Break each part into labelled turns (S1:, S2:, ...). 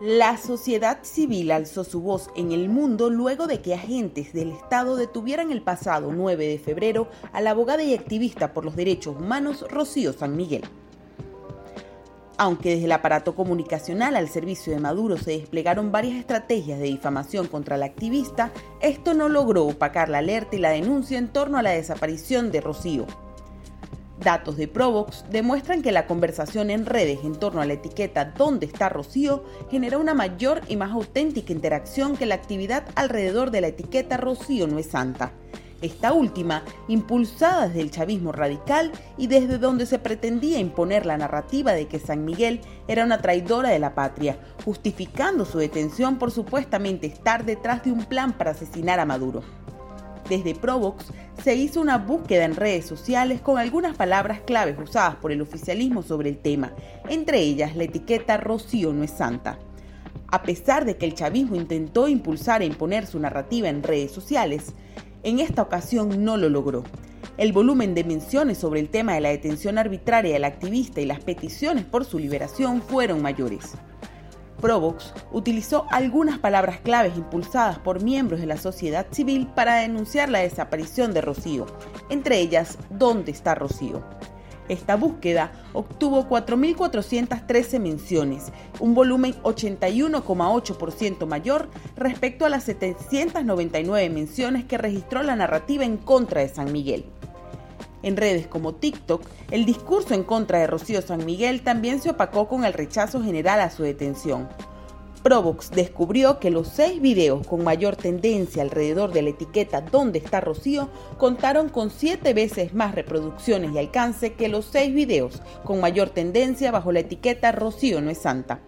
S1: La sociedad civil alzó su voz en el mundo luego de que agentes del Estado detuvieran el pasado 9 de febrero a la abogada y activista por los derechos humanos Rocío San Miguel. Aunque desde el aparato comunicacional al servicio de Maduro se desplegaron varias estrategias de difamación contra la activista, esto no logró opacar la alerta y la denuncia en torno a la desaparición de Rocío. Datos de Provox demuestran que la conversación en redes en torno a la etiqueta ¿Dónde está Rocío? genera una mayor y más auténtica interacción que la actividad alrededor de la etiqueta Rocío no es santa. Esta última, impulsada desde el chavismo radical y desde donde se pretendía imponer la narrativa de que San Miguel era una traidora de la patria, justificando su detención por supuestamente estar detrás de un plan para asesinar a Maduro. Desde Provox se hizo una búsqueda en redes sociales con algunas palabras claves usadas por el oficialismo sobre el tema, entre ellas la etiqueta Rocío no es santa. A pesar de que el chavismo intentó impulsar e imponer su narrativa en redes sociales, en esta ocasión no lo logró. El volumen de menciones sobre el tema de la detención arbitraria del activista y las peticiones por su liberación fueron mayores. Provox utilizó algunas palabras claves impulsadas por miembros de la sociedad civil para denunciar la desaparición de Rocío, entre ellas ¿Dónde está Rocío? Esta búsqueda obtuvo 4.413 menciones, un volumen 81,8% mayor respecto a las 799 menciones que registró la narrativa en contra de San Miguel. En redes como TikTok, el discurso en contra de Rocío San Miguel también se opacó con el rechazo general a su detención. Provox descubrió que los seis videos con mayor tendencia alrededor de la etiqueta ¿Dónde está Rocío? contaron con siete veces más reproducciones y alcance que los seis videos con mayor tendencia bajo la etiqueta Rocío no es santa.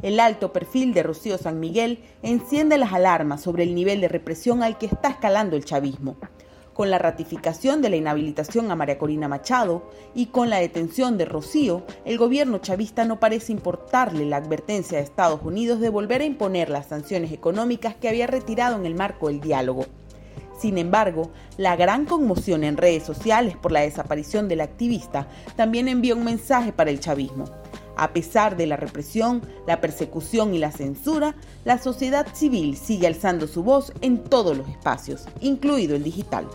S1: El alto perfil de Rocío San Miguel enciende las alarmas sobre el nivel de represión al que está escalando el chavismo con la ratificación de la inhabilitación a María Corina Machado y con la detención de Rocío, el gobierno chavista no parece importarle la advertencia de Estados Unidos de volver a imponer las sanciones económicas que había retirado en el marco del diálogo. Sin embargo, la gran conmoción en redes sociales por la desaparición del activista también envió un mensaje para el chavismo. A pesar de la represión, la persecución y la censura, la sociedad civil sigue alzando su voz en todos los espacios, incluido el digital.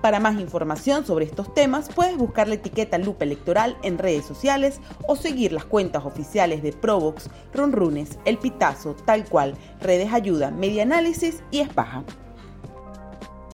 S1: Para más información sobre estos temas, puedes buscar la etiqueta Lupa Electoral en redes sociales o seguir las cuentas oficiales de Provox, Runrunes, El Pitazo, Tal Cual, Redes Ayuda, Media Análisis y Espaja.